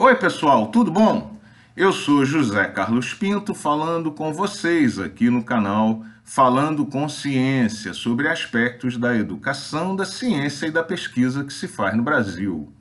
Oi, pessoal, tudo bom? Eu sou José Carlos Pinto falando com vocês aqui no canal Falando com Ciência sobre aspectos da educação, da ciência e da pesquisa que se faz no Brasil.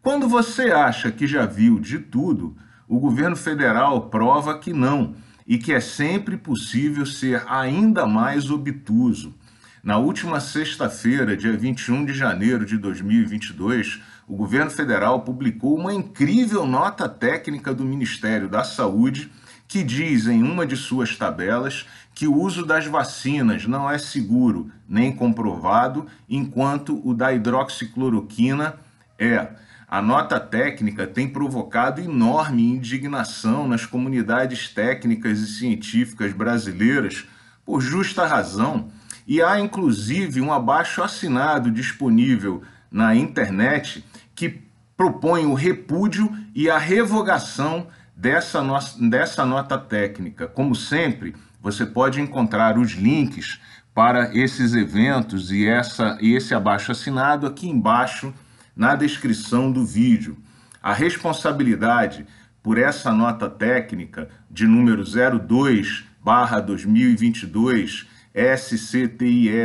Quando você acha que já viu de tudo, o governo federal prova que não e que é sempre possível ser ainda mais obtuso. Na última sexta-feira, dia 21 de janeiro de 2022, o governo federal publicou uma incrível nota técnica do Ministério da Saúde que diz em uma de suas tabelas que o uso das vacinas não é seguro nem comprovado, enquanto o da hidroxicloroquina é. A nota técnica tem provocado enorme indignação nas comunidades técnicas e científicas brasileiras por justa razão e há inclusive um abaixo assinado disponível na internet que propõe o repúdio e a revogação dessa, no... dessa nota técnica. Como sempre, você pode encontrar os links para esses eventos e, essa, e esse abaixo assinado aqui embaixo na descrição do vídeo. A responsabilidade por essa nota técnica de número 02 barra 2022 SCTIE/MS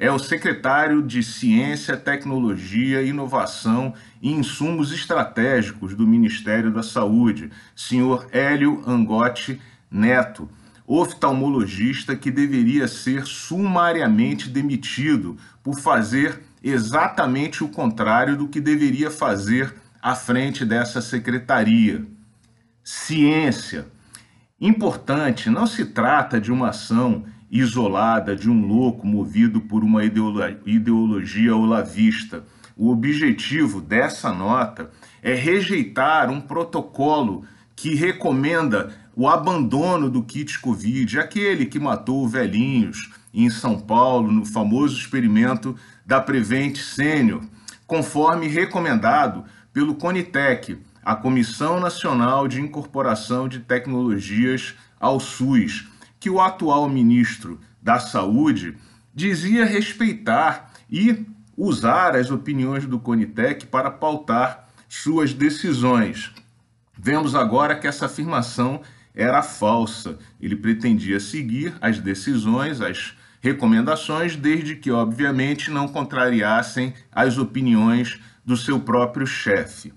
é o secretário de Ciência, Tecnologia, Inovação e Insumos Estratégicos do Ministério da Saúde, senhor Hélio Angotti Neto, oftalmologista que deveria ser sumariamente demitido por fazer exatamente o contrário do que deveria fazer à frente dessa secretaria. Ciência Importante, não se trata de uma ação isolada de um louco movido por uma ideologia olavista. O objetivo dessa nota é rejeitar um protocolo que recomenda o abandono do kit Covid, aquele que matou velhinhos em São Paulo, no famoso experimento da Prevent Senior, conforme recomendado pelo Conitec, a Comissão Nacional de Incorporação de Tecnologias ao SUS, que o atual ministro da Saúde dizia respeitar e usar as opiniões do Conitec para pautar suas decisões. Vemos agora que essa afirmação era falsa. Ele pretendia seguir as decisões, as recomendações, desde que, obviamente, não contrariassem as opiniões do seu próprio chefe.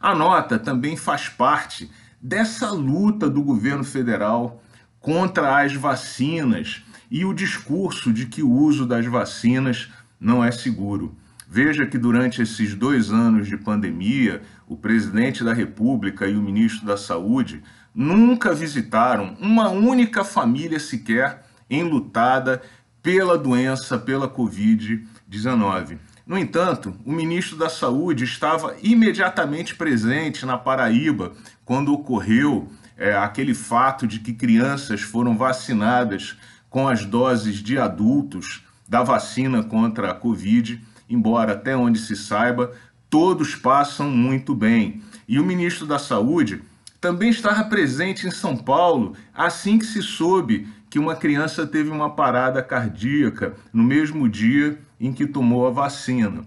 A nota também faz parte dessa luta do governo federal contra as vacinas e o discurso de que o uso das vacinas não é seguro. Veja que durante esses dois anos de pandemia, o presidente da República e o ministro da Saúde nunca visitaram uma única família sequer enlutada pela doença, pela Covid-19. No entanto, o ministro da Saúde estava imediatamente presente na Paraíba quando ocorreu é, aquele fato de que crianças foram vacinadas com as doses de adultos da vacina contra a Covid, embora até onde se saiba, todos passam muito bem. E o ministro da Saúde também estava presente em São Paulo assim que se soube que uma criança teve uma parada cardíaca no mesmo dia em que tomou a vacina.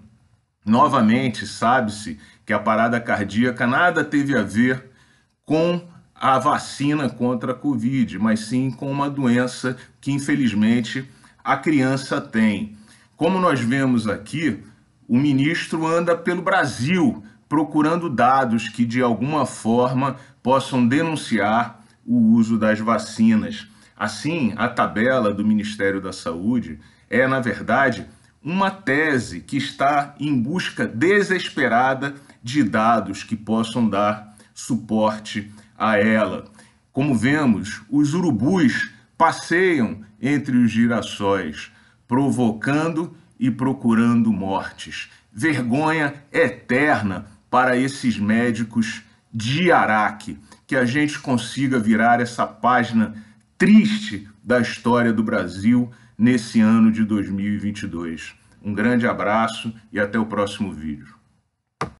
Novamente, sabe-se que a parada cardíaca nada teve a ver com a vacina contra a Covid, mas sim com uma doença que, infelizmente, a criança tem. Como nós vemos aqui, o ministro anda pelo Brasil procurando dados que, de alguma forma, possam denunciar o uso das vacinas. Assim, a tabela do Ministério da Saúde é, na verdade, uma tese que está em busca desesperada de dados que possam dar suporte a ela. Como vemos, os urubus passeiam entre os girassóis, provocando e procurando mortes. Vergonha eterna para esses médicos de Araque. Que a gente consiga virar essa página triste da história do Brasil nesse ano de 2022. Um grande abraço e até o próximo vídeo.